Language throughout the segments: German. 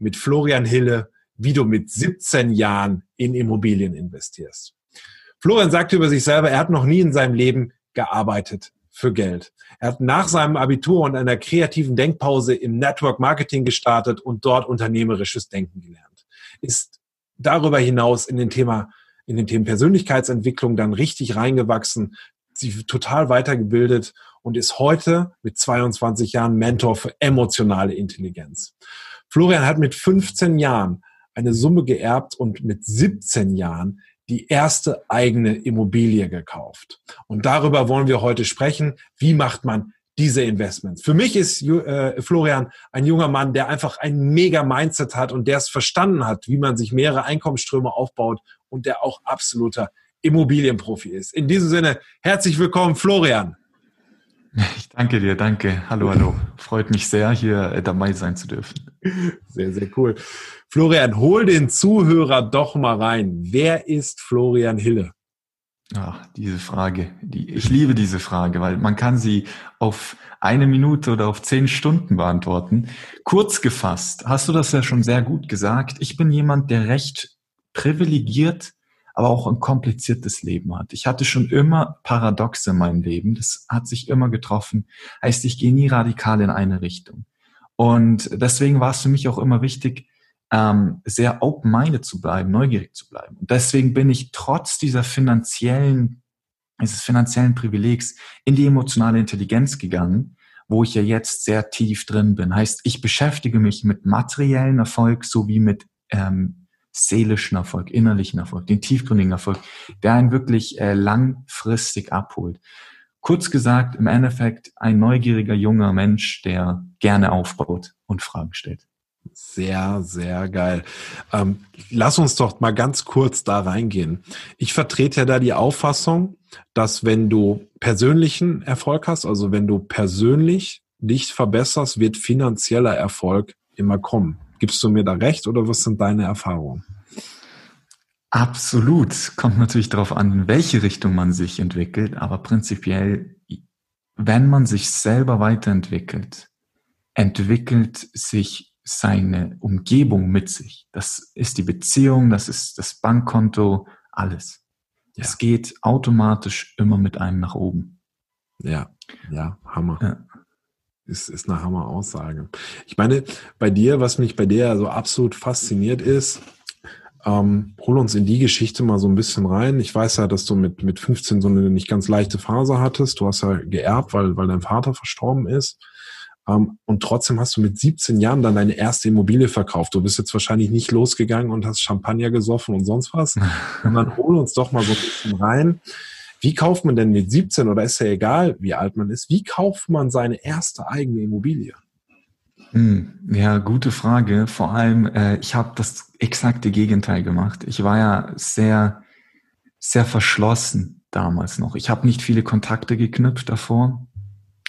mit Florian Hille, wie du mit 17 Jahren in Immobilien investierst. Florian sagte über sich selber, er hat noch nie in seinem Leben gearbeitet für Geld. Er hat nach seinem Abitur und einer kreativen Denkpause im Network Marketing gestartet und dort unternehmerisches Denken gelernt. Ist darüber hinaus in den Thema in den Themen Persönlichkeitsentwicklung dann richtig reingewachsen, sie total weitergebildet und ist heute mit 22 Jahren Mentor für emotionale Intelligenz. Florian hat mit 15 Jahren eine Summe geerbt und mit 17 Jahren die erste eigene Immobilie gekauft. Und darüber wollen wir heute sprechen. Wie macht man diese Investments? Für mich ist äh, Florian ein junger Mann, der einfach ein mega Mindset hat und der es verstanden hat, wie man sich mehrere Einkommensströme aufbaut und der auch absoluter Immobilienprofi ist. In diesem Sinne, herzlich willkommen, Florian. Ich danke dir, danke. Hallo, hallo. Freut mich sehr, hier äh, dabei sein zu dürfen. Sehr, sehr cool. Florian, hol den Zuhörer doch mal rein. Wer ist Florian Hille? Ach, diese Frage. Die, ich liebe diese Frage, weil man kann sie auf eine Minute oder auf zehn Stunden beantworten. Kurz gefasst, hast du das ja schon sehr gut gesagt. Ich bin jemand, der recht privilegiert aber auch ein kompliziertes Leben hat. Ich hatte schon immer Paradoxe in meinem Leben. Das hat sich immer getroffen. Heißt, ich gehe nie radikal in eine Richtung. Und deswegen war es für mich auch immer wichtig, ähm, sehr open-minded zu bleiben, neugierig zu bleiben. Und deswegen bin ich trotz dieser finanziellen, dieses finanziellen Privilegs in die emotionale Intelligenz gegangen, wo ich ja jetzt sehr tief drin bin. Heißt, ich beschäftige mich mit materiellen Erfolg sowie mit ähm, seelischen Erfolg, innerlichen Erfolg, den tiefgründigen Erfolg, der einen wirklich äh, langfristig abholt. Kurz gesagt, im Endeffekt ein neugieriger junger Mensch, der gerne aufbaut und Fragen stellt. Sehr, sehr geil. Ähm, lass uns doch mal ganz kurz da reingehen. Ich vertrete ja da die Auffassung, dass wenn du persönlichen Erfolg hast, also wenn du persönlich dich verbesserst, wird finanzieller Erfolg immer kommen. Gibst du mir da recht oder was sind deine Erfahrungen? Absolut. Kommt natürlich darauf an, in welche Richtung man sich entwickelt, aber prinzipiell, wenn man sich selber weiterentwickelt, entwickelt sich seine Umgebung mit sich. Das ist die Beziehung, das ist das Bankkonto, alles. Ja. Es geht automatisch immer mit einem nach oben. Ja, ja, Hammer. Ja ist, ist eine Hammer-Aussage. Ich meine, bei dir, was mich bei dir so absolut fasziniert ist, ähm, hol uns in die Geschichte mal so ein bisschen rein. Ich weiß ja, dass du mit, mit 15 so eine nicht ganz leichte Phase hattest. Du hast ja geerbt, weil, weil dein Vater verstorben ist. Ähm, und trotzdem hast du mit 17 Jahren dann deine erste Immobilie verkauft. Du bist jetzt wahrscheinlich nicht losgegangen und hast Champagner gesoffen und sonst was. Und dann hol uns doch mal so ein bisschen rein. Wie kauft man denn mit 17 oder ist ja egal, wie alt man ist, wie kauft man seine erste eigene Immobilie? Hm, ja, gute Frage. Vor allem, äh, ich habe das exakte Gegenteil gemacht. Ich war ja sehr, sehr verschlossen damals noch. Ich habe nicht viele Kontakte geknüpft davor.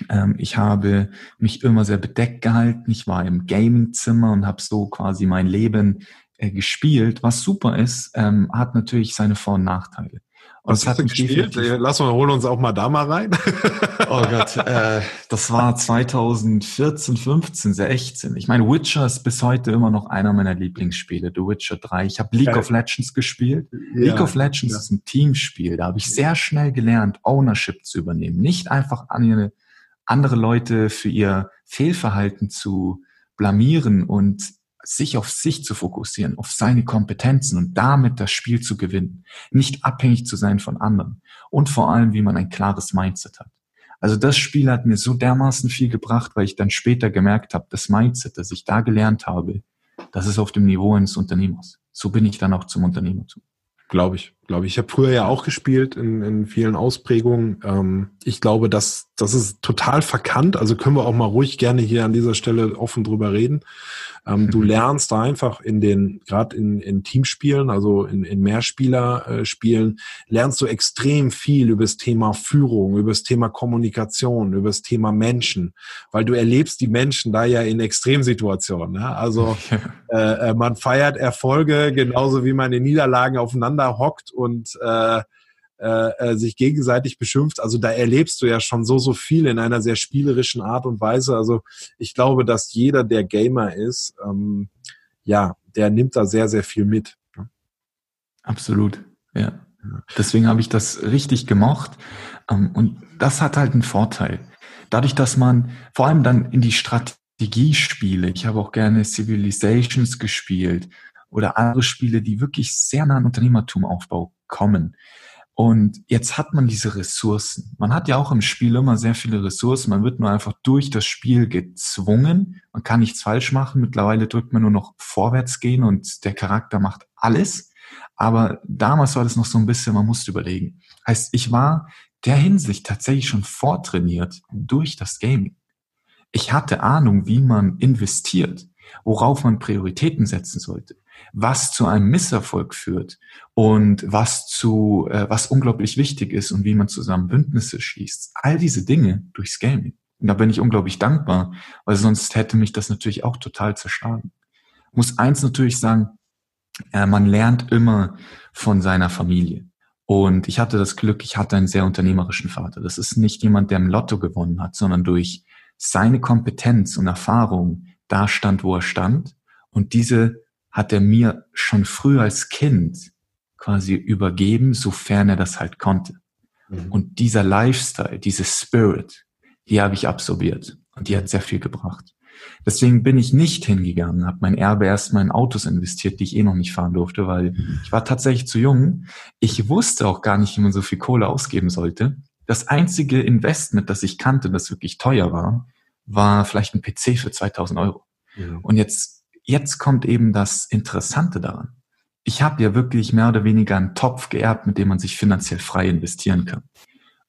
Ähm, ich habe mich immer sehr bedeckt gehalten. Ich war im Gamingzimmer und habe so quasi mein Leben äh, gespielt, was super ist, ähm, hat natürlich seine Vor- und Nachteile. Und Was hat du gespielt? Lass mal, holen uns auch mal da mal rein. oh Gott, äh, das war 2014, 15, 16. Ich meine, Witcher ist bis heute immer noch einer meiner Lieblingsspiele, The Witcher 3. Ich habe League Geil. of Legends gespielt. Ja. League of Legends ja. ist ein Teamspiel. Da habe ich sehr schnell gelernt, Ownership zu übernehmen. Nicht einfach andere Leute für ihr Fehlverhalten zu blamieren und sich auf sich zu fokussieren, auf seine Kompetenzen und damit das Spiel zu gewinnen, nicht abhängig zu sein von anderen und vor allem, wie man ein klares Mindset hat. Also das Spiel hat mir so dermaßen viel gebracht, weil ich dann später gemerkt habe, das Mindset, das ich da gelernt habe, das ist auf dem Niveau eines Unternehmers. So bin ich dann auch zum Unternehmertum. Glaube ich, glaube ich. Ich habe früher ja auch gespielt in, in vielen Ausprägungen. Ähm, ich glaube, dass das ist total verkannt. Also können wir auch mal ruhig gerne hier an dieser Stelle offen drüber reden. Ähm, du mhm. lernst da einfach in den, gerade in, in Teamspielen, also in, in Mehrspieler-Spielen, lernst du extrem viel über das Thema Führung, über das Thema Kommunikation, über das Thema Menschen, weil du erlebst die Menschen da ja in Extremsituationen. Ne? Also äh, äh, man feiert Erfolge genauso wie man in Niederlagen aufeinander hockt und äh, äh, äh, sich gegenseitig beschimpft. Also da erlebst du ja schon so, so viel in einer sehr spielerischen Art und Weise. Also ich glaube, dass jeder, der Gamer ist, ähm, ja, der nimmt da sehr, sehr viel mit. Absolut, ja. Deswegen habe ich das richtig gemocht. Ähm, und das hat halt einen Vorteil. Dadurch, dass man vor allem dann in die Strategiespiele, ich habe auch gerne Civilizations gespielt oder andere Spiele, die wirklich sehr nah an Unternehmertumaufbau kommen. Und jetzt hat man diese Ressourcen. Man hat ja auch im Spiel immer sehr viele Ressourcen. Man wird nur einfach durch das Spiel gezwungen. Man kann nichts falsch machen. Mittlerweile drückt man nur noch vorwärts gehen und der Charakter macht alles. Aber damals war das noch so ein bisschen, man musste überlegen. Heißt, ich war der Hinsicht tatsächlich schon vortrainiert durch das Gaming. Ich hatte Ahnung, wie man investiert, worauf man Prioritäten setzen sollte was zu einem Misserfolg führt und was zu, äh, was unglaublich wichtig ist und wie man zusammen Bündnisse schließt. All diese Dinge durchs Gaming. Und da bin ich unglaublich dankbar, weil sonst hätte mich das natürlich auch total zerschlagen. muss eins natürlich sagen, äh, man lernt immer von seiner Familie. Und ich hatte das Glück, ich hatte einen sehr unternehmerischen Vater. Das ist nicht jemand, der im Lotto gewonnen hat, sondern durch seine Kompetenz und Erfahrung da stand, wo er stand und diese hat er mir schon früh als Kind quasi übergeben, sofern er das halt konnte. Mhm. Und dieser Lifestyle, diese Spirit, die habe ich absorbiert und die hat sehr viel gebracht. Deswegen bin ich nicht hingegangen, habe mein Erbe erstmal in Autos investiert, die ich eh noch nicht fahren durfte, weil mhm. ich war tatsächlich zu jung. Ich wusste auch gar nicht, wie man so viel Kohle ausgeben sollte. Das einzige Investment, das ich kannte, das wirklich teuer war, war vielleicht ein PC für 2000 Euro. Ja. Und jetzt jetzt kommt eben das Interessante daran. Ich habe ja wirklich mehr oder weniger einen Topf geerbt, mit dem man sich finanziell frei investieren kann.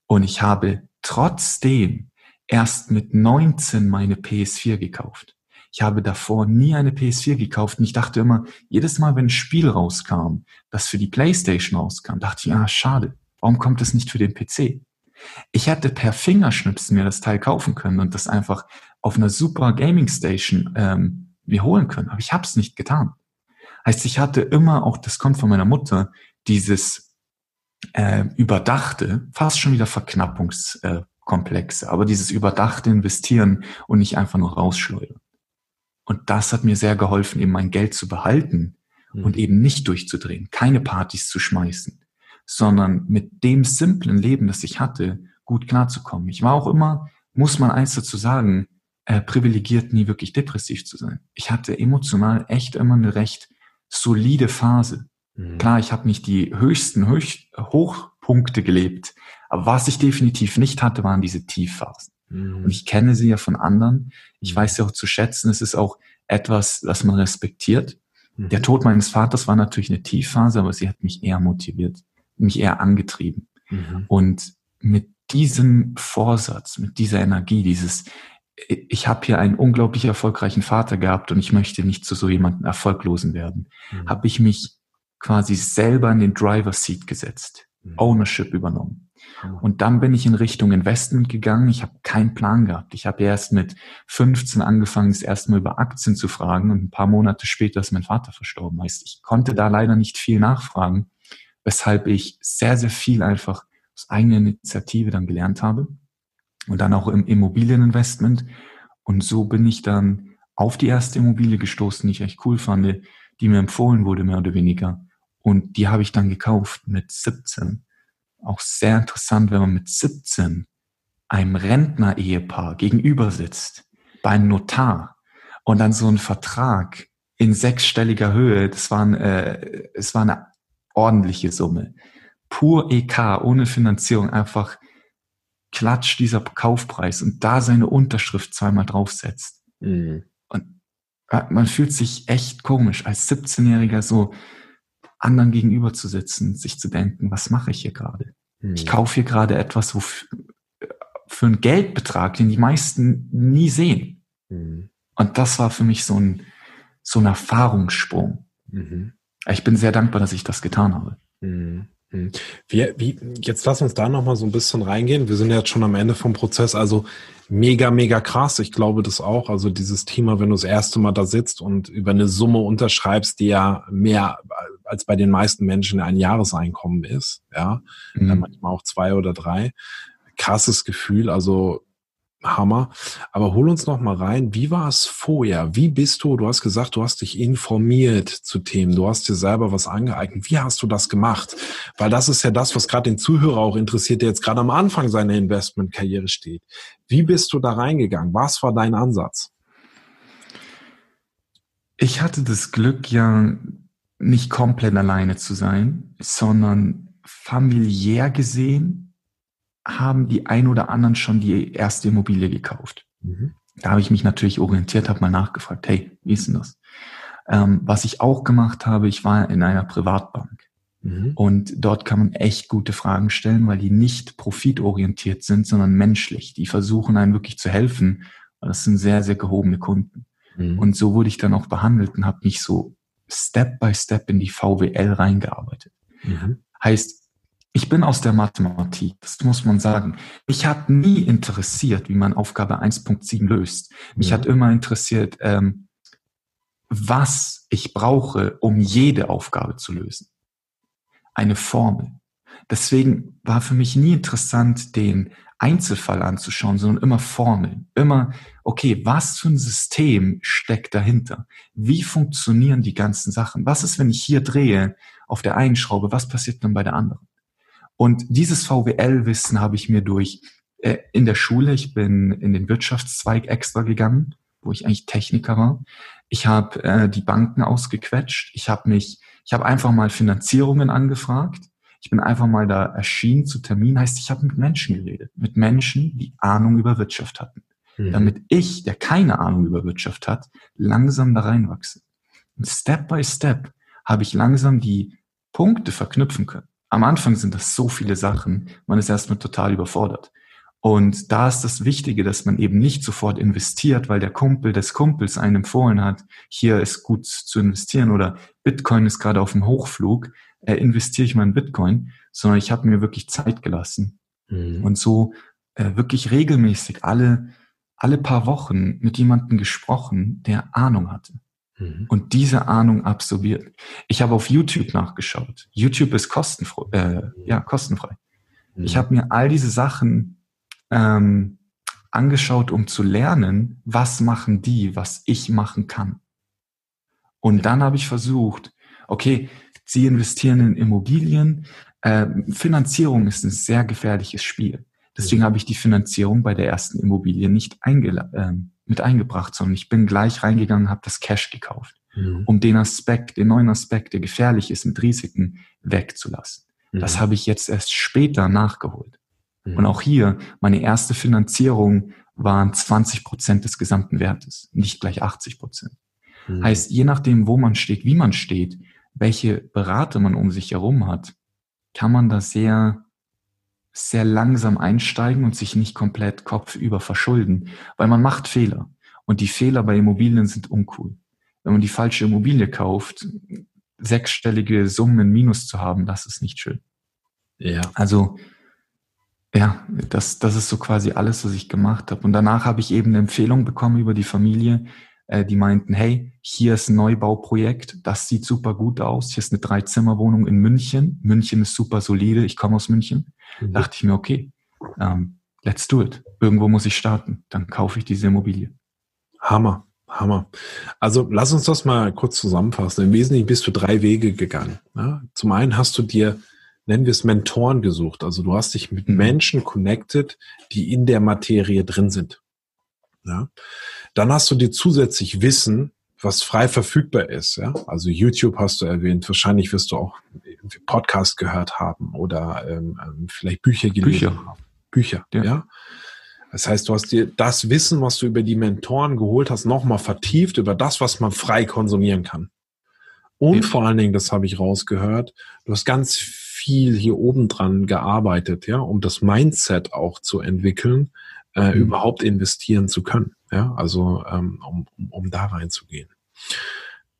Und ich habe trotzdem erst mit 19 meine PS4 gekauft. Ich habe davor nie eine PS4 gekauft und ich dachte immer, jedes Mal, wenn ein Spiel rauskam, das für die PlayStation rauskam, dachte ich, ah, schade, warum kommt es nicht für den PC? Ich hätte per Fingerschnipsen mir das Teil kaufen können und das einfach auf einer super Gaming Station ähm, mir holen können. Aber ich habe es nicht getan. Heißt, ich hatte immer auch, das kommt von meiner Mutter, dieses äh, überdachte, fast schon wieder Verknappungskomplexe, aber dieses überdachte Investieren und nicht einfach nur rausschleudern. Und das hat mir sehr geholfen, eben mein Geld zu behalten mhm. und eben nicht durchzudrehen, keine Partys zu schmeißen, sondern mit dem simplen Leben, das ich hatte, gut klarzukommen. Ich war auch immer, muss man eins dazu sagen, äh, privilegiert, nie wirklich depressiv zu sein. Ich hatte emotional echt immer eine recht solide Phase. Mhm. Klar, ich habe nicht die höchsten Höch Hochpunkte gelebt, aber was ich definitiv nicht hatte, waren diese Tiefphasen. Mhm. Und ich kenne sie ja von anderen. Ich mhm. weiß sie auch zu schätzen. Es ist auch etwas, das man respektiert. Mhm. Der Tod meines Vaters war natürlich eine Tiefphase, aber sie hat mich eher motiviert, mich eher angetrieben. Mhm. Und mit diesem Vorsatz, mit dieser Energie, dieses ich habe hier einen unglaublich erfolgreichen Vater gehabt und ich möchte nicht zu so jemandem Erfolglosen werden, mhm. habe ich mich quasi selber in den Driver Seat gesetzt, mhm. Ownership übernommen. Mhm. Und dann bin ich in Richtung Investment gegangen. Ich habe keinen Plan gehabt. Ich habe erst mit 15 angefangen, das erste Mal über Aktien zu fragen und ein paar Monate später ist mein Vater verstorben. Heißt, ich konnte da leider nicht viel nachfragen, weshalb ich sehr, sehr viel einfach aus eigener Initiative dann gelernt habe und dann auch im Immobilieninvestment. Und so bin ich dann auf die erste Immobilie gestoßen, die ich echt cool fand, die mir empfohlen wurde, mehr oder weniger. Und die habe ich dann gekauft mit 17. Auch sehr interessant, wenn man mit 17 einem Rentner-Ehepaar gegenüber sitzt, beim Notar und dann so einen Vertrag in sechsstelliger Höhe. Das waren, äh, es war eine ordentliche Summe. Pur EK, ohne Finanzierung, einfach klatscht dieser Kaufpreis und da seine Unterschrift zweimal draufsetzt. Mhm. Und äh, man fühlt sich echt komisch, als 17-Jähriger so anderen gegenüber zu sitzen, sich zu denken, was mache ich hier gerade? Mhm. Ich kaufe hier gerade etwas, wo für einen Geldbetrag, den die meisten nie sehen. Mhm. Und das war für mich so ein, so ein Erfahrungssprung. Mhm. Ich bin sehr dankbar, dass ich das getan habe. Mhm. Wie, wie, jetzt lass uns da nochmal so ein bisschen reingehen. Wir sind ja jetzt schon am Ende vom Prozess. Also mega, mega krass. Ich glaube das auch. Also dieses Thema, wenn du das erste Mal da sitzt und über eine Summe unterschreibst, die ja mehr als bei den meisten Menschen ein Jahreseinkommen ist. Ja, mhm. manchmal auch zwei oder drei. Krasses Gefühl. Also Hammer. Aber hol uns noch mal rein. Wie war es vorher? Wie bist du? Du hast gesagt, du hast dich informiert zu Themen. Du hast dir selber was angeeignet. Wie hast du das gemacht? Weil das ist ja das, was gerade den Zuhörer auch interessiert, der jetzt gerade am Anfang seiner Investmentkarriere steht. Wie bist du da reingegangen? Was war dein Ansatz? Ich hatte das Glück, ja nicht komplett alleine zu sein, sondern familiär gesehen haben die ein oder anderen schon die erste Immobilie gekauft. Mhm. Da habe ich mich natürlich orientiert, habe mal nachgefragt, hey, wie ist denn das? Ähm, was ich auch gemacht habe, ich war in einer Privatbank. Mhm. Und dort kann man echt gute Fragen stellen, weil die nicht profitorientiert sind, sondern menschlich. Die versuchen einem wirklich zu helfen. Das sind sehr, sehr gehobene Kunden. Mhm. Und so wurde ich dann auch behandelt und habe mich so Step by Step in die VWL reingearbeitet. Mhm. Heißt, ich bin aus der Mathematik, das muss man sagen. Mich hat nie interessiert, wie man Aufgabe 1.7 löst. Mich ja. hat immer interessiert, ähm, was ich brauche, um jede Aufgabe zu lösen. Eine Formel. Deswegen war für mich nie interessant, den Einzelfall anzuschauen, sondern immer Formeln. Immer, okay, was für ein System steckt dahinter? Wie funktionieren die ganzen Sachen? Was ist, wenn ich hier drehe auf der einen Schraube? Was passiert dann bei der anderen? Und dieses VWL-Wissen habe ich mir durch äh, in der Schule, ich bin in den Wirtschaftszweig extra gegangen, wo ich eigentlich Techniker war. Ich habe äh, die Banken ausgequetscht. Ich habe mich, ich habe einfach mal Finanzierungen angefragt. Ich bin einfach mal da erschienen zu Termin. Heißt, ich habe mit Menschen geredet, mit Menschen, die Ahnung über Wirtschaft hatten, mhm. damit ich, der keine Ahnung über Wirtschaft hat, langsam da reinwachse. Und Step by Step habe ich langsam die Punkte verknüpfen können am Anfang sind das so viele Sachen, man ist erstmal total überfordert. Und da ist das Wichtige, dass man eben nicht sofort investiert, weil der Kumpel des Kumpels einen empfohlen hat, hier ist gut zu investieren oder Bitcoin ist gerade auf dem Hochflug, äh, investiere ich mal in Bitcoin, sondern ich habe mir wirklich Zeit gelassen mhm. und so äh, wirklich regelmäßig alle, alle paar Wochen mit jemandem gesprochen, der Ahnung hatte. Mhm. und diese Ahnung absorbiert. Ich habe auf YouTube nachgeschaut. YouTube ist kostenfrei. Äh, ja, kostenfrei. Mhm. Ich habe mir all diese Sachen ähm, angeschaut, um zu lernen, was machen die, was ich machen kann. Und dann habe ich versucht, okay, Sie investieren in Immobilien. Äh, Finanzierung ist ein sehr gefährliches Spiel. Deswegen mhm. habe ich die Finanzierung bei der ersten Immobilie nicht äh, mit eingebracht, sondern ich bin gleich reingegangen, habe das Cash gekauft, mhm. um den Aspekt, den neuen Aspekt, der gefährlich ist mit Risiken, wegzulassen. Mhm. Das habe ich jetzt erst später nachgeholt. Mhm. Und auch hier, meine erste Finanzierung waren 20 Prozent des gesamten Wertes, nicht gleich 80 Prozent. Mhm. Heißt, je nachdem, wo man steht, wie man steht, welche Berater man um sich herum hat, kann man da sehr sehr langsam einsteigen und sich nicht komplett kopfüber verschulden, weil man macht Fehler. Und die Fehler bei Immobilien sind uncool. Wenn man die falsche Immobilie kauft, sechsstellige Summen Minus zu haben, das ist nicht schön. Ja. Also, ja, das, das ist so quasi alles, was ich gemacht habe. Und danach habe ich eben eine Empfehlung bekommen über die Familie, äh, die meinten, hey, hier ist ein Neubauprojekt, das sieht super gut aus. Hier ist eine Dreizimmerwohnung in München. München ist super solide, ich komme aus München. Mhm. Dachte ich mir, okay, ähm, let's do it. Irgendwo muss ich starten. Dann kaufe ich diese Immobilie. Hammer. Hammer. Also lass uns das mal kurz zusammenfassen. Im Wesentlichen bist du drei Wege gegangen. Ja? Zum einen hast du dir, nennen wir es Mentoren gesucht. Also du hast dich mit mhm. Menschen connected, die in der Materie drin sind. Ja? Dann hast du dir zusätzlich Wissen was frei verfügbar ist. Ja? Also YouTube hast du erwähnt, wahrscheinlich wirst du auch Podcast gehört haben oder ähm, ähm vielleicht Bücher gelesen Bücher. haben. Bücher, ja. ja. Das heißt, du hast dir das Wissen, was du über die Mentoren geholt hast, nochmal vertieft über das, was man frei konsumieren kann. Und ja. vor allen Dingen, das habe ich rausgehört, du hast ganz viel hier oben dran gearbeitet, ja, um das Mindset auch zu entwickeln, äh, mhm. überhaupt investieren zu können. Ja, also ähm, um, um, um da reinzugehen.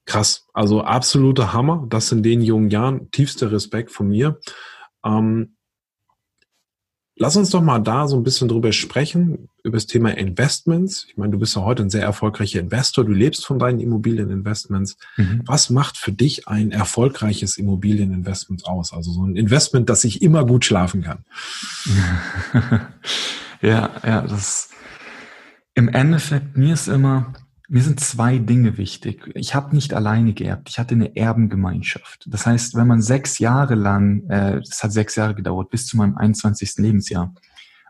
Krass, also absoluter Hammer. Das in den jungen Jahren tiefster Respekt von mir. Ähm, lass uns doch mal da so ein bisschen drüber sprechen, über das Thema Investments. Ich meine, du bist ja heute ein sehr erfolgreicher Investor, du lebst von deinen Immobilieninvestments. Mhm. Was macht für dich ein erfolgreiches Immobilieninvestment aus? Also so ein Investment, das ich immer gut schlafen kann. ja, ja, das im Endeffekt, mir ist immer, mir sind zwei Dinge wichtig. Ich habe nicht alleine geerbt, ich hatte eine Erbengemeinschaft. Das heißt, wenn man sechs Jahre lang, äh, das hat sechs Jahre gedauert, bis zu meinem 21. Lebensjahr,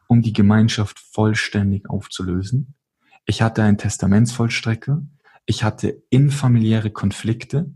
um die Gemeinschaft vollständig aufzulösen. Ich hatte einen Testamentsvollstrecker, ich hatte infamiliäre Konflikte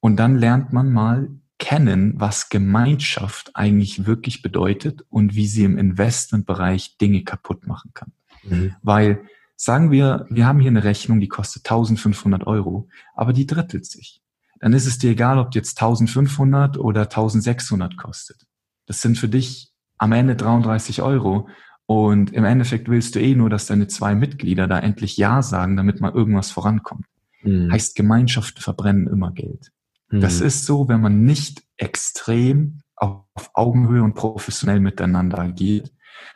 und dann lernt man mal kennen, was Gemeinschaft eigentlich wirklich bedeutet und wie sie im Investmentbereich Dinge kaputt machen kann. Mhm. Weil Sagen wir, wir haben hier eine Rechnung, die kostet 1500 Euro, aber die drittelt sich. Dann ist es dir egal, ob die jetzt 1500 oder 1600 kostet. Das sind für dich am Ende 33 Euro und im Endeffekt willst du eh nur, dass deine zwei Mitglieder da endlich Ja sagen, damit mal irgendwas vorankommt. Mhm. Heißt, Gemeinschaften verbrennen immer Geld. Mhm. Das ist so, wenn man nicht extrem auf Augenhöhe und professionell miteinander agiert,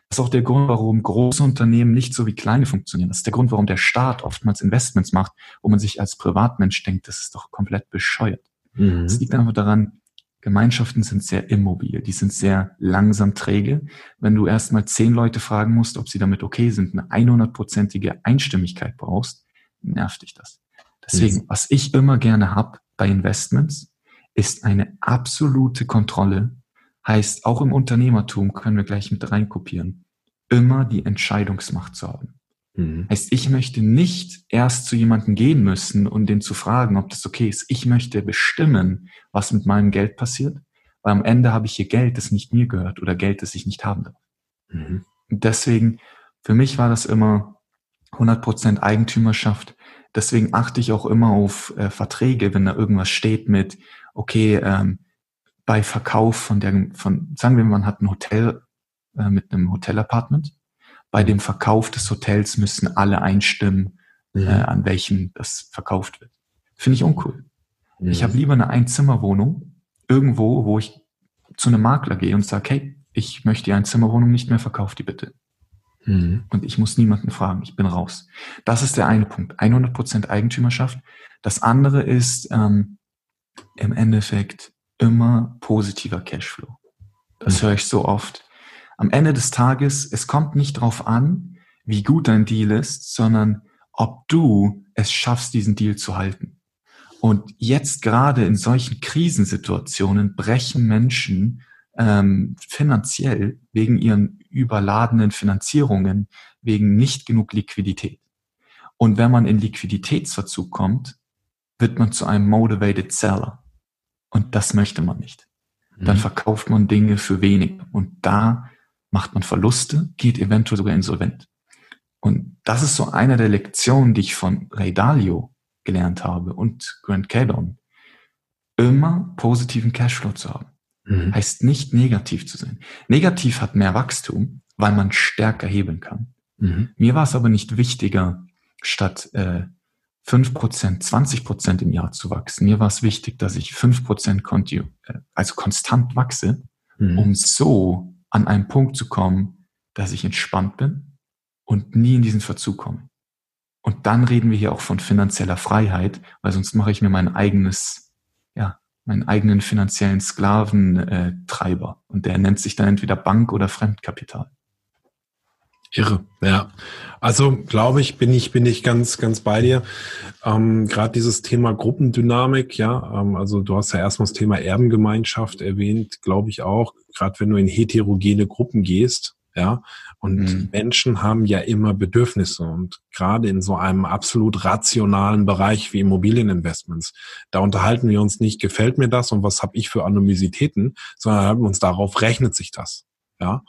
das ist auch der Grund, warum große Unternehmen nicht so wie kleine funktionieren. Das ist der Grund, warum der Staat oftmals Investments macht, wo man sich als Privatmensch denkt, das ist doch komplett bescheuert. Mhm. Das liegt einfach daran, Gemeinschaften sind sehr immobil, die sind sehr langsam träge. Wenn du erstmal zehn Leute fragen musst, ob sie damit okay sind, eine 100-prozentige Einstimmigkeit brauchst, nervt dich das. Deswegen, mhm. was ich immer gerne habe bei Investments, ist eine absolute Kontrolle Heißt, auch im Unternehmertum können wir gleich mit reinkopieren, immer die Entscheidungsmacht zu haben. Mhm. Heißt, ich möchte nicht erst zu jemandem gehen müssen und den zu fragen, ob das okay ist. Ich möchte bestimmen, was mit meinem Geld passiert, weil am Ende habe ich hier Geld, das nicht mir gehört oder Geld, das ich nicht haben darf. Mhm. Deswegen, für mich war das immer 100% Eigentümerschaft. Deswegen achte ich auch immer auf äh, Verträge, wenn da irgendwas steht mit, okay, ähm, bei Verkauf von der, von, sagen wir, man hat ein Hotel äh, mit einem Hotelapartment. Bei dem Verkauf des Hotels müssen alle einstimmen, mhm. äh, an welchem das verkauft wird. Finde ich uncool. Mhm. Ich habe lieber eine Einzimmerwohnung irgendwo, wo ich zu einem Makler gehe und sage, hey, ich möchte die Einzimmerwohnung nicht mehr, verkauf die bitte. Mhm. Und ich muss niemanden fragen, ich bin raus. Das ist der eine Punkt. 100% Eigentümerschaft. Das andere ist ähm, im Endeffekt immer positiver Cashflow. Das höre ich so oft. Am Ende des Tages, es kommt nicht darauf an, wie gut dein Deal ist, sondern ob du es schaffst, diesen Deal zu halten. Und jetzt gerade in solchen Krisensituationen brechen Menschen ähm, finanziell wegen ihren überladenen Finanzierungen, wegen nicht genug Liquidität. Und wenn man in Liquiditätsverzug kommt, wird man zu einem motivated seller. Und das möchte man nicht. Dann mhm. verkauft man Dinge für wenig. Und da macht man Verluste, geht eventuell sogar insolvent. Und das ist so einer der Lektionen, die ich von Ray Dalio gelernt habe und Grant Cardone. Immer positiven Cashflow zu haben. Mhm. Heißt nicht negativ zu sein. Negativ hat mehr Wachstum, weil man stärker hebeln kann. Mhm. Mir war es aber nicht wichtiger, statt äh, 5%, 20% im Jahr zu wachsen. Mir war es wichtig, dass ich 5% konti äh, also konstant wachse, mhm. um so an einen Punkt zu kommen, dass ich entspannt bin und nie in diesen Verzug komme. Und dann reden wir hier auch von finanzieller Freiheit, weil sonst mache ich mir mein eigenes, ja, meinen eigenen finanziellen Sklaventreiber. Äh, und der nennt sich dann entweder Bank oder Fremdkapital. Irre, ja. Also glaube ich, bin ich, bin ich ganz, ganz bei dir. Ähm, Gerade dieses Thema Gruppendynamik, ja, ähm, also du hast ja erstmal das Thema Erbengemeinschaft erwähnt, glaube ich auch. Gerade wenn du in heterogene Gruppen gehst, Ja, und mhm. Menschen haben ja immer Bedürfnisse und gerade in so einem absolut rationalen Bereich wie Immobilieninvestments, da unterhalten wir uns nicht, gefällt mir das und was habe ich für Anonymitäten, sondern uns darauf, rechnet sich das. Ja,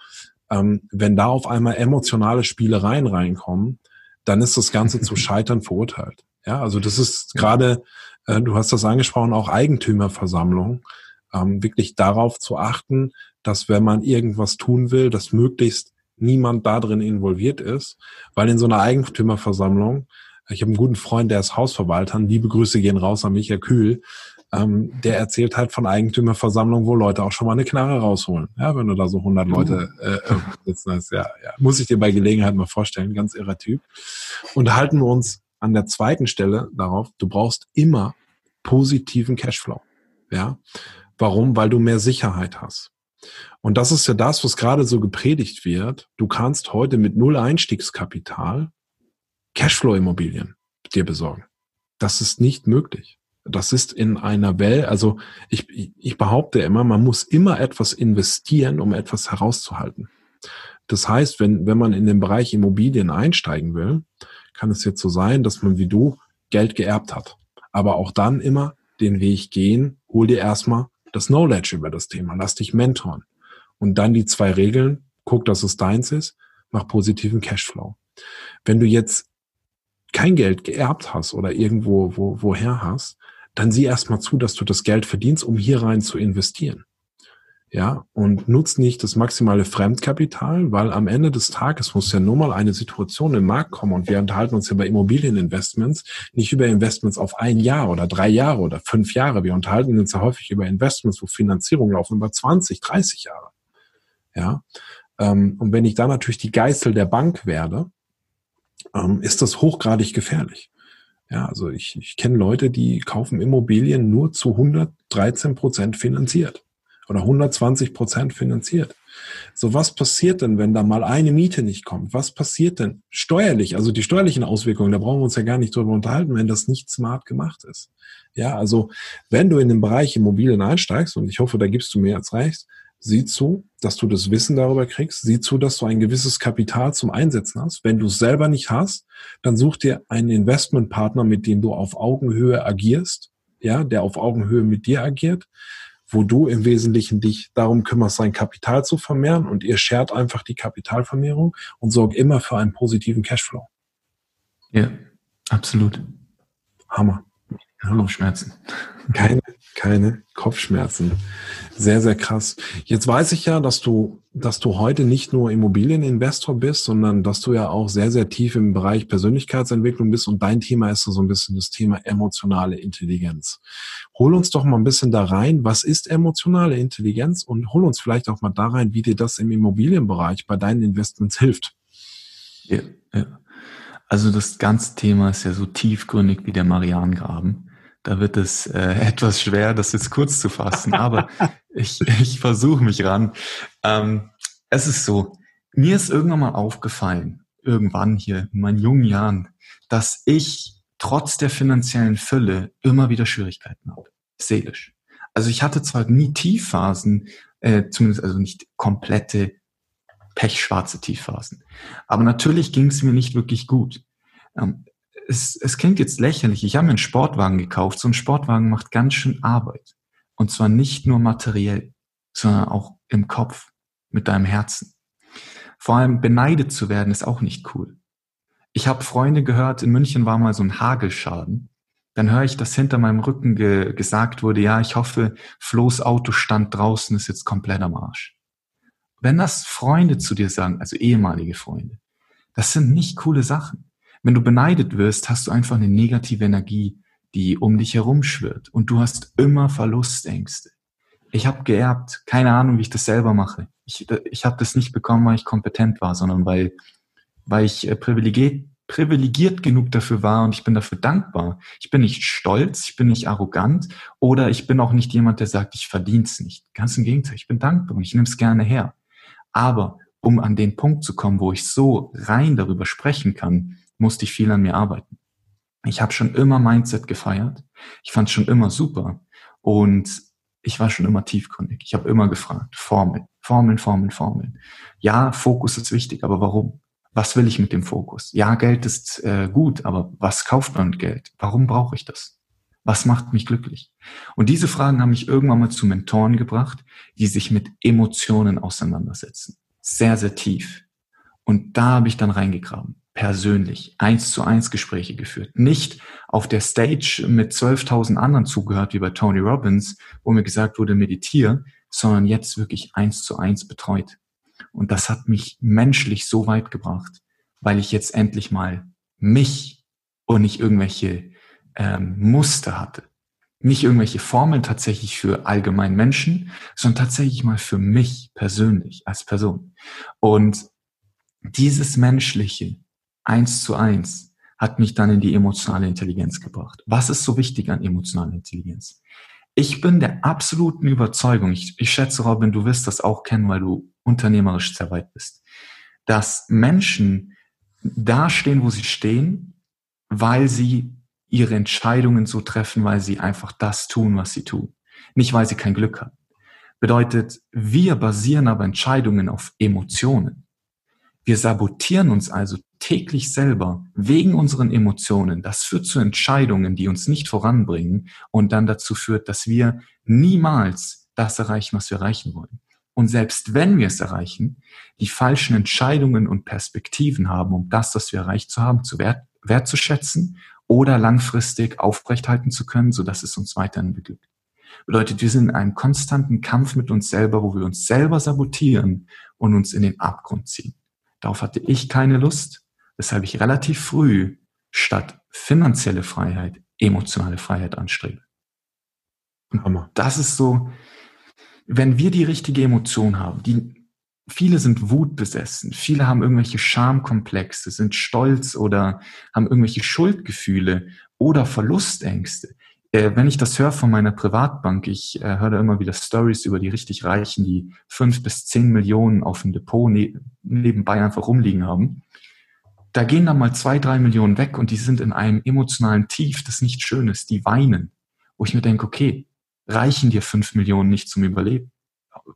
ähm, wenn da auf einmal emotionale Spielereien reinkommen, dann ist das Ganze zu scheitern verurteilt. Ja, also das ist gerade, äh, du hast das angesprochen, auch Eigentümerversammlung, ähm, wirklich darauf zu achten, dass wenn man irgendwas tun will, dass möglichst niemand da drin involviert ist, weil in so einer Eigentümerversammlung, ich habe einen guten Freund, der ist Hausverwalter, liebe Grüße gehen raus an Michael Kühl, ähm, der erzählt halt von Eigentümerversammlungen, wo Leute auch schon mal eine Knarre rausholen. Ja, wenn du da so 100 Leute uh. äh, sitzen hast, ja, ja, muss ich dir bei Gelegenheit mal vorstellen, ganz irrer Typ. Und halten wir uns an der zweiten Stelle darauf, du brauchst immer positiven Cashflow. Ja, warum? Weil du mehr Sicherheit hast. Und das ist ja das, was gerade so gepredigt wird. Du kannst heute mit null Einstiegskapital Cashflow-Immobilien dir besorgen. Das ist nicht möglich. Das ist in einer Welt, also ich, ich behaupte immer, man muss immer etwas investieren, um etwas herauszuhalten. Das heißt, wenn, wenn man in den Bereich Immobilien einsteigen will, kann es jetzt so sein, dass man wie du Geld geerbt hat. Aber auch dann immer den Weg gehen, hol dir erstmal das Knowledge über das Thema, lass dich mentoren. Und dann die zwei Regeln, guck, dass es deins ist, mach positiven Cashflow. Wenn du jetzt kein Geld geerbt hast oder irgendwo wo, woher hast, dann sieh erstmal zu, dass du das Geld verdienst, um hier rein zu investieren. Ja, und nutzt nicht das maximale Fremdkapital, weil am Ende des Tages muss ja nur mal eine Situation im Markt kommen und wir unterhalten uns ja bei Immobilieninvestments nicht über Investments auf ein Jahr oder drei Jahre oder fünf Jahre. Wir unterhalten uns ja häufig über Investments, wo Finanzierungen laufen über 20, 30 Jahre. Ja, ähm, und wenn ich da natürlich die Geißel der Bank werde, ähm, ist das hochgradig gefährlich. Ja, also ich, ich kenne Leute, die kaufen Immobilien nur zu 113 Prozent finanziert oder 120 Prozent finanziert. So, was passiert denn, wenn da mal eine Miete nicht kommt? Was passiert denn steuerlich? Also die steuerlichen Auswirkungen, da brauchen wir uns ja gar nicht drüber unterhalten, wenn das nicht smart gemacht ist. Ja, also wenn du in den Bereich Immobilien einsteigst, und ich hoffe, da gibst du mir jetzt recht, sieh zu, dass du das Wissen darüber kriegst, sieh zu, dass du ein gewisses Kapital zum Einsetzen hast. Wenn du es selber nicht hast, dann such dir einen Investmentpartner, mit dem du auf Augenhöhe agierst, ja, der auf Augenhöhe mit dir agiert wo du im Wesentlichen dich darum kümmerst, sein Kapital zu vermehren und ihr shared einfach die Kapitalvermehrung und sorgt immer für einen positiven Cashflow. Ja, absolut. Hammer. Kopfschmerzen. Keine, keine Kopfschmerzen. Sehr, sehr krass. Jetzt weiß ich ja, dass du, dass du heute nicht nur Immobilieninvestor bist, sondern dass du ja auch sehr, sehr tief im Bereich Persönlichkeitsentwicklung bist und dein Thema ist so ein bisschen das Thema emotionale Intelligenz. Hol uns doch mal ein bisschen da rein. Was ist emotionale Intelligenz und hol uns vielleicht auch mal da rein, wie dir das im Immobilienbereich bei deinen Investments hilft. Ja, ja. Also das ganze Thema ist ja so tiefgründig wie der Marianengraben. Da wird es äh, etwas schwer, das jetzt kurz zu fassen, aber ich, ich versuche mich ran. Ähm, es ist so, mir ist irgendwann mal aufgefallen, irgendwann hier in meinen jungen Jahren, dass ich trotz der finanziellen Fülle immer wieder Schwierigkeiten habe, seelisch. Also ich hatte zwar nie Tiefphasen, äh, zumindest also nicht komplette pechschwarze Tiefphasen. Aber natürlich ging es mir nicht wirklich gut. Ähm, es, es klingt jetzt lächerlich. Ich habe mir einen Sportwagen gekauft. So ein Sportwagen macht ganz schön Arbeit. Und zwar nicht nur materiell, sondern auch im Kopf, mit deinem Herzen. Vor allem beneidet zu werden ist auch nicht cool. Ich habe Freunde gehört, in München war mal so ein Hagelschaden. Dann höre ich, dass hinter meinem Rücken ge gesagt wurde, ja, ich hoffe, Flo's Auto stand draußen, ist jetzt komplett am Arsch. Wenn das Freunde zu dir sagen, also ehemalige Freunde, das sind nicht coole Sachen. Wenn du beneidet wirst, hast du einfach eine negative Energie, die um dich herum schwirrt und du hast immer Verlustängste. Ich habe geerbt, keine Ahnung, wie ich das selber mache. Ich, ich habe das nicht bekommen, weil ich kompetent war, sondern weil, weil ich äh, privilegiert, privilegiert genug dafür war und ich bin dafür dankbar. Ich bin nicht stolz, ich bin nicht arrogant oder ich bin auch nicht jemand, der sagt, ich verdiene es nicht. Ganz im Gegenteil, ich bin dankbar und ich nehme es gerne her. Aber um an den Punkt zu kommen, wo ich so rein darüber sprechen kann, musste ich viel an mir arbeiten. Ich habe schon immer Mindset gefeiert. Ich fand es schon immer super. Und ich war schon immer tiefgründig. Ich habe immer gefragt, Formeln, Formeln, Formeln, Formeln. Ja, Fokus ist wichtig, aber warum? Was will ich mit dem Fokus? Ja, Geld ist äh, gut, aber was kauft man mit Geld? Warum brauche ich das? Was macht mich glücklich? Und diese Fragen haben mich irgendwann mal zu Mentoren gebracht, die sich mit Emotionen auseinandersetzen. Sehr, sehr tief. Und da habe ich dann reingegraben. Persönlich. Eins zu eins Gespräche geführt. Nicht auf der Stage mit 12.000 anderen zugehört, wie bei Tony Robbins, wo mir gesagt wurde, meditiere, sondern jetzt wirklich eins zu eins betreut. Und das hat mich menschlich so weit gebracht, weil ich jetzt endlich mal mich und nicht irgendwelche ähm, Muster hatte. Nicht irgendwelche Formeln tatsächlich für allgemein Menschen, sondern tatsächlich mal für mich persönlich als Person. Und dieses menschliche eins zu eins hat mich dann in die emotionale Intelligenz gebracht. Was ist so wichtig an emotionaler Intelligenz? Ich bin der absoluten Überzeugung, ich, ich schätze, Robin, du wirst das auch kennen, weil du unternehmerisch sehr weit bist, dass Menschen da stehen, wo sie stehen, weil sie ihre Entscheidungen so treffen, weil sie einfach das tun, was sie tun. Nicht, weil sie kein Glück haben. Bedeutet, wir basieren aber Entscheidungen auf Emotionen. Wir sabotieren uns also täglich selber wegen unseren Emotionen. Das führt zu Entscheidungen, die uns nicht voranbringen und dann dazu führt, dass wir niemals das erreichen, was wir erreichen wollen. Und selbst wenn wir es erreichen, die falschen Entscheidungen und Perspektiven haben, um das, was wir erreicht zu haben, zu wert, wertzuschätzen oder langfristig aufrechthalten zu können, so dass es uns weiterhin beglückt. Bedeutet, wir sind in einem konstanten Kampf mit uns selber, wo wir uns selber sabotieren und uns in den Abgrund ziehen. Darauf hatte ich keine Lust, weshalb ich relativ früh statt finanzielle Freiheit emotionale Freiheit anstrebe. Hammer. Das ist so, wenn wir die richtige Emotion haben, die viele sind wutbesessen, viele haben irgendwelche Schamkomplexe, sind stolz oder haben irgendwelche Schuldgefühle oder Verlustängste. Äh, wenn ich das höre von meiner Privatbank, ich äh, höre da immer wieder Stories über die richtig Reichen, die fünf bis zehn Millionen auf dem Depot ne nebenbei einfach rumliegen haben. Da gehen dann mal zwei, drei Millionen weg und die sind in einem emotionalen Tief, das nicht schön ist, die weinen. Wo ich mir denke, okay, reichen dir fünf Millionen nicht zum Überleben?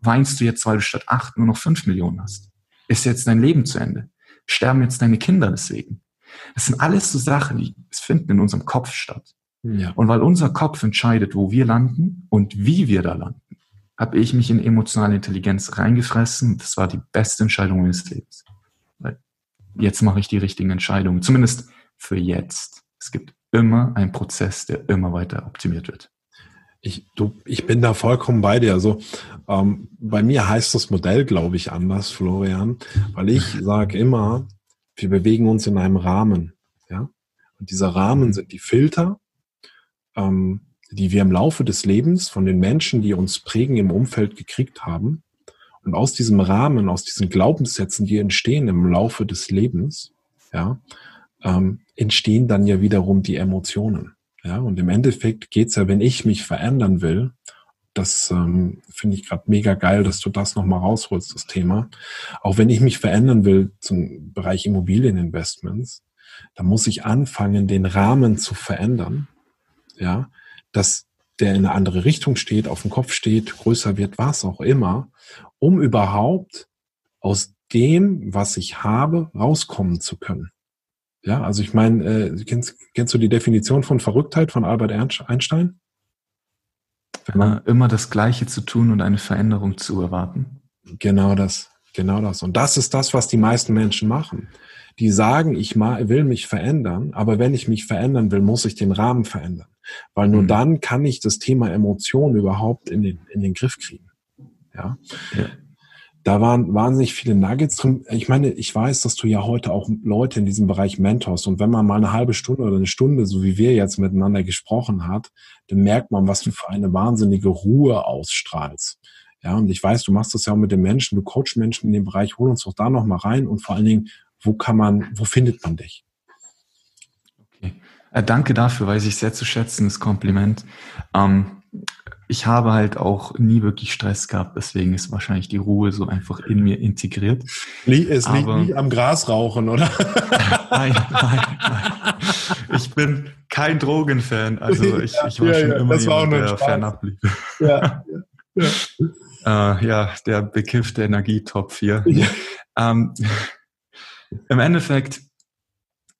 Weinst du jetzt, weil du statt acht nur noch fünf Millionen hast? Ist jetzt dein Leben zu Ende? Sterben jetzt deine Kinder deswegen? Das sind alles so Sachen, die finden in unserem Kopf statt. Ja. Und weil unser Kopf entscheidet, wo wir landen und wie wir da landen, habe ich mich in emotionale Intelligenz reingefressen. Das war die beste Entscheidung meines Lebens. Weil jetzt mache ich die richtigen Entscheidungen. Zumindest für jetzt. Es gibt immer einen Prozess, der immer weiter optimiert wird. Ich, du, ich bin da vollkommen bei dir. Also ähm, bei mir heißt das Modell, glaube ich, anders, Florian, weil ich sage immer, wir bewegen uns in einem Rahmen. Ja? Und dieser Rahmen sind die Filter, ähm, die wir im Laufe des Lebens von den Menschen, die uns prägen, im Umfeld gekriegt haben. Und aus diesem Rahmen, aus diesen Glaubenssätzen, die entstehen im Laufe des Lebens, ja, ähm, entstehen dann ja wiederum die Emotionen. Ja, und im Endeffekt geht's ja, wenn ich mich verändern will, das ähm, finde ich gerade mega geil, dass du das nochmal rausholst, das Thema. Auch wenn ich mich verändern will zum Bereich Immobilieninvestments, dann muss ich anfangen, den Rahmen zu verändern. Ja, dass der in eine andere Richtung steht, auf dem Kopf steht, größer wird, was auch immer, um überhaupt aus dem, was ich habe, rauskommen zu können. Ja, also ich meine, äh, kennst, kennst du die Definition von Verrücktheit von Albert Einstein? Immer, immer das Gleiche zu tun und eine Veränderung zu erwarten. Genau das, genau das. Und das ist das, was die meisten Menschen machen. Die sagen, ich will mich verändern, aber wenn ich mich verändern will, muss ich den Rahmen verändern. Weil nur mhm. dann kann ich das Thema Emotion überhaupt in den, in den Griff kriegen. Ja? ja da waren wahnsinnig viele Nuggets drin. Ich meine, ich weiß, dass du ja heute auch Leute in diesem Bereich mentorst. Und wenn man mal eine halbe Stunde oder eine Stunde, so wie wir jetzt miteinander gesprochen hat, dann merkt man, was du für eine wahnsinnige Ruhe ausstrahlst. Ja, und ich weiß, du machst das ja auch mit den Menschen, du coachst Menschen in dem Bereich, hol uns doch da nochmal rein und vor allen Dingen, wo kann man, wo findet man dich? Okay. Äh, danke dafür, weiß ich sehr zu schätzen, das Kompliment. Ähm, ich habe halt auch nie wirklich Stress gehabt, deswegen ist wahrscheinlich die Ruhe so einfach in mir integriert. Es liegt nicht am Grasrauchen, oder? nein, nein, nein. Ich bin kein Drogenfan. Also ich, ich war ja, schon ja, immer jemand, der fernab blieb. Ja, äh, ja, der bekiffte Energietopf hier. Ja. Ähm, Im Endeffekt,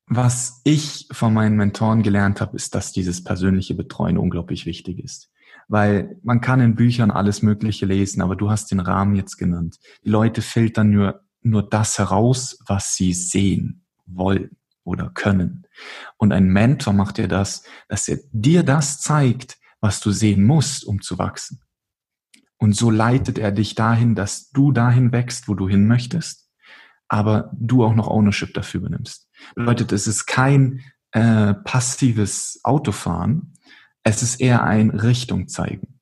was ich von meinen Mentoren gelernt habe, ist, dass dieses persönliche Betreuen unglaublich wichtig ist. Weil man kann in Büchern alles Mögliche lesen, aber du hast den Rahmen jetzt genannt. Die Leute filtern nur, nur das heraus, was sie sehen wollen oder können. Und ein Mentor macht dir das, dass er dir das zeigt, was du sehen musst, um zu wachsen. Und so leitet er dich dahin, dass du dahin wächst, wo du hin möchtest, aber du auch noch Ownership dafür übernimmst. Bedeutet, es ist kein äh, passives Autofahren, es ist eher ein Richtung zeigen.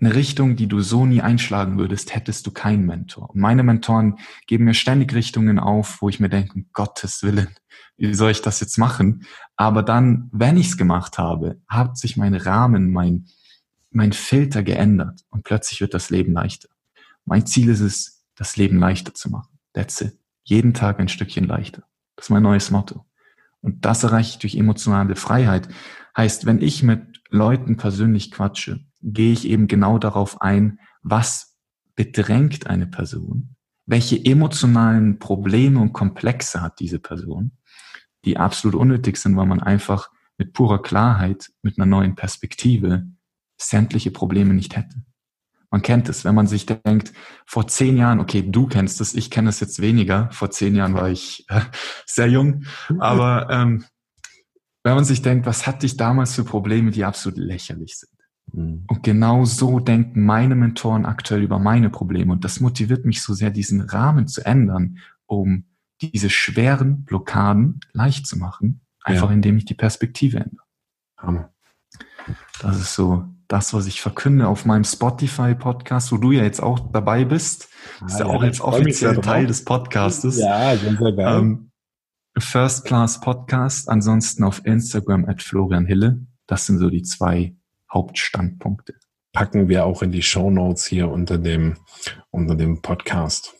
Eine Richtung, die du so nie einschlagen würdest, hättest du keinen Mentor. Und meine Mentoren geben mir ständig Richtungen auf, wo ich mir denke, um Gottes Willen, wie soll ich das jetzt machen? Aber dann, wenn ich es gemacht habe, hat sich mein Rahmen, mein, mein Filter geändert und plötzlich wird das Leben leichter. Mein Ziel ist es, das Leben leichter zu machen. That's it. Jeden Tag ein Stückchen leichter. Das ist mein neues Motto. Und das erreiche ich durch emotionale Freiheit. Heißt, wenn ich mit Leuten persönlich quatsche, gehe ich eben genau darauf ein, was bedrängt eine Person, welche emotionalen Probleme und Komplexe hat diese Person die absolut unnötig sind, weil man einfach mit purer Klarheit, mit einer neuen Perspektive sämtliche Probleme nicht hätte. Man kennt es, wenn man sich denkt, vor zehn Jahren, okay, du kennst es, ich kenne es jetzt weniger, vor zehn Jahren war ich äh, sehr jung, aber ähm, wenn man sich denkt, was hatte ich damals für Probleme, die absolut lächerlich sind. Mhm. Und genau so denken meine Mentoren aktuell über meine Probleme. Und das motiviert mich so sehr, diesen Rahmen zu ändern, um diese schweren Blockaden leicht zu machen, einfach ja. indem ich die Perspektive ändere. Hammer. Das ist so das, was ich verkünde auf meinem Spotify-Podcast, wo du ja jetzt auch dabei bist. Ah, ist ja, ja auch jetzt offiziell Teil des Podcastes. Ja, ganz sehr geil. Ähm, First Class Podcast, ansonsten auf Instagram at Florian Hille. Das sind so die zwei Hauptstandpunkte. Packen wir auch in die Show Notes hier unter dem, unter dem Podcast.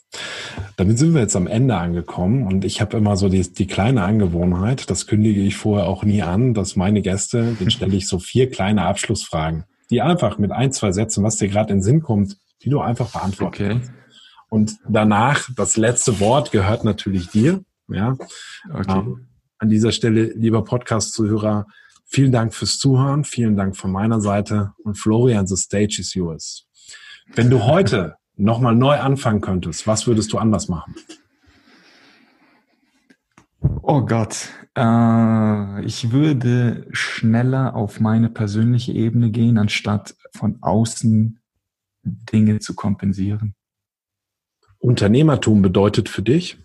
Damit sind wir jetzt am Ende angekommen und ich habe immer so die, die kleine Angewohnheit, das kündige ich vorher auch nie an, dass meine Gäste, den stelle ich so vier kleine Abschlussfragen, die einfach mit ein, zwei Sätzen, was dir gerade in den Sinn kommt, die du einfach beantworten okay. Und danach, das letzte Wort gehört natürlich dir. Ja. Okay. Ähm, an dieser Stelle, lieber Podcast-Zuhörer, vielen Dank fürs Zuhören, vielen Dank von meiner Seite und Florian, the stage is yours. Wenn du heute nochmal neu anfangen könntest, was würdest du anders machen? Oh Gott, äh, ich würde schneller auf meine persönliche Ebene gehen, anstatt von außen Dinge zu kompensieren. Unternehmertum bedeutet für dich?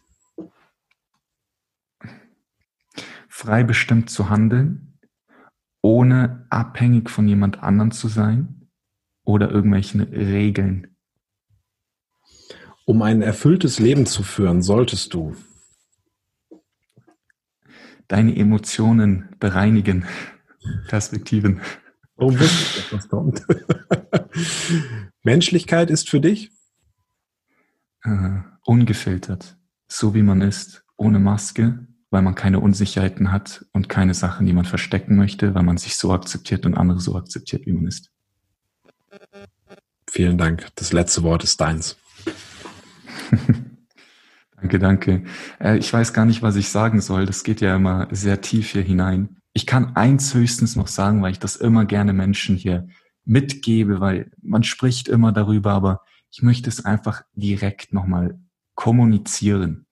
Frei bestimmt zu handeln, ohne abhängig von jemand anderem zu sein oder irgendwelchen Regeln um ein erfülltes Leben zu führen, solltest du deine Emotionen bereinigen. Perspektiven. Oh, wusste was kommt. Menschlichkeit ist für dich? Uh, ungefiltert. So wie man ist. Ohne Maske, weil man keine Unsicherheiten hat und keine Sachen, die man verstecken möchte, weil man sich so akzeptiert und andere so akzeptiert, wie man ist. Vielen Dank. Das letzte Wort ist deins. danke, danke. Äh, ich weiß gar nicht, was ich sagen soll. Das geht ja immer sehr tief hier hinein. Ich kann eins höchstens noch sagen, weil ich das immer gerne Menschen hier mitgebe, weil man spricht immer darüber, aber ich möchte es einfach direkt nochmal kommunizieren.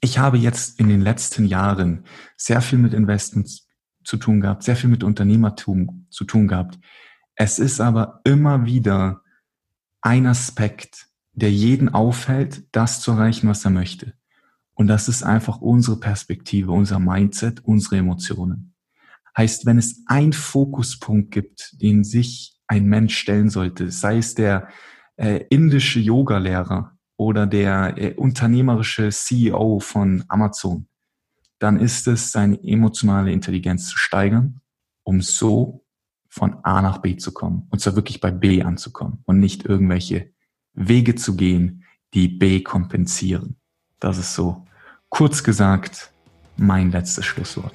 Ich habe jetzt in den letzten Jahren sehr viel mit Investments zu tun gehabt, sehr viel mit Unternehmertum zu tun gehabt. Es ist aber immer wieder ein Aspekt, der jeden aufhält, das zu erreichen, was er möchte. Und das ist einfach unsere Perspektive, unser Mindset, unsere Emotionen. Heißt, wenn es einen Fokuspunkt gibt, den sich ein Mensch stellen sollte, sei es der äh, indische Yogalehrer oder der äh, unternehmerische CEO von Amazon, dann ist es, seine emotionale Intelligenz zu steigern, um so von A nach B zu kommen. Und zwar wirklich bei B anzukommen und nicht irgendwelche Wege zu gehen, die B kompensieren. Das ist so kurz gesagt mein letztes Schlusswort.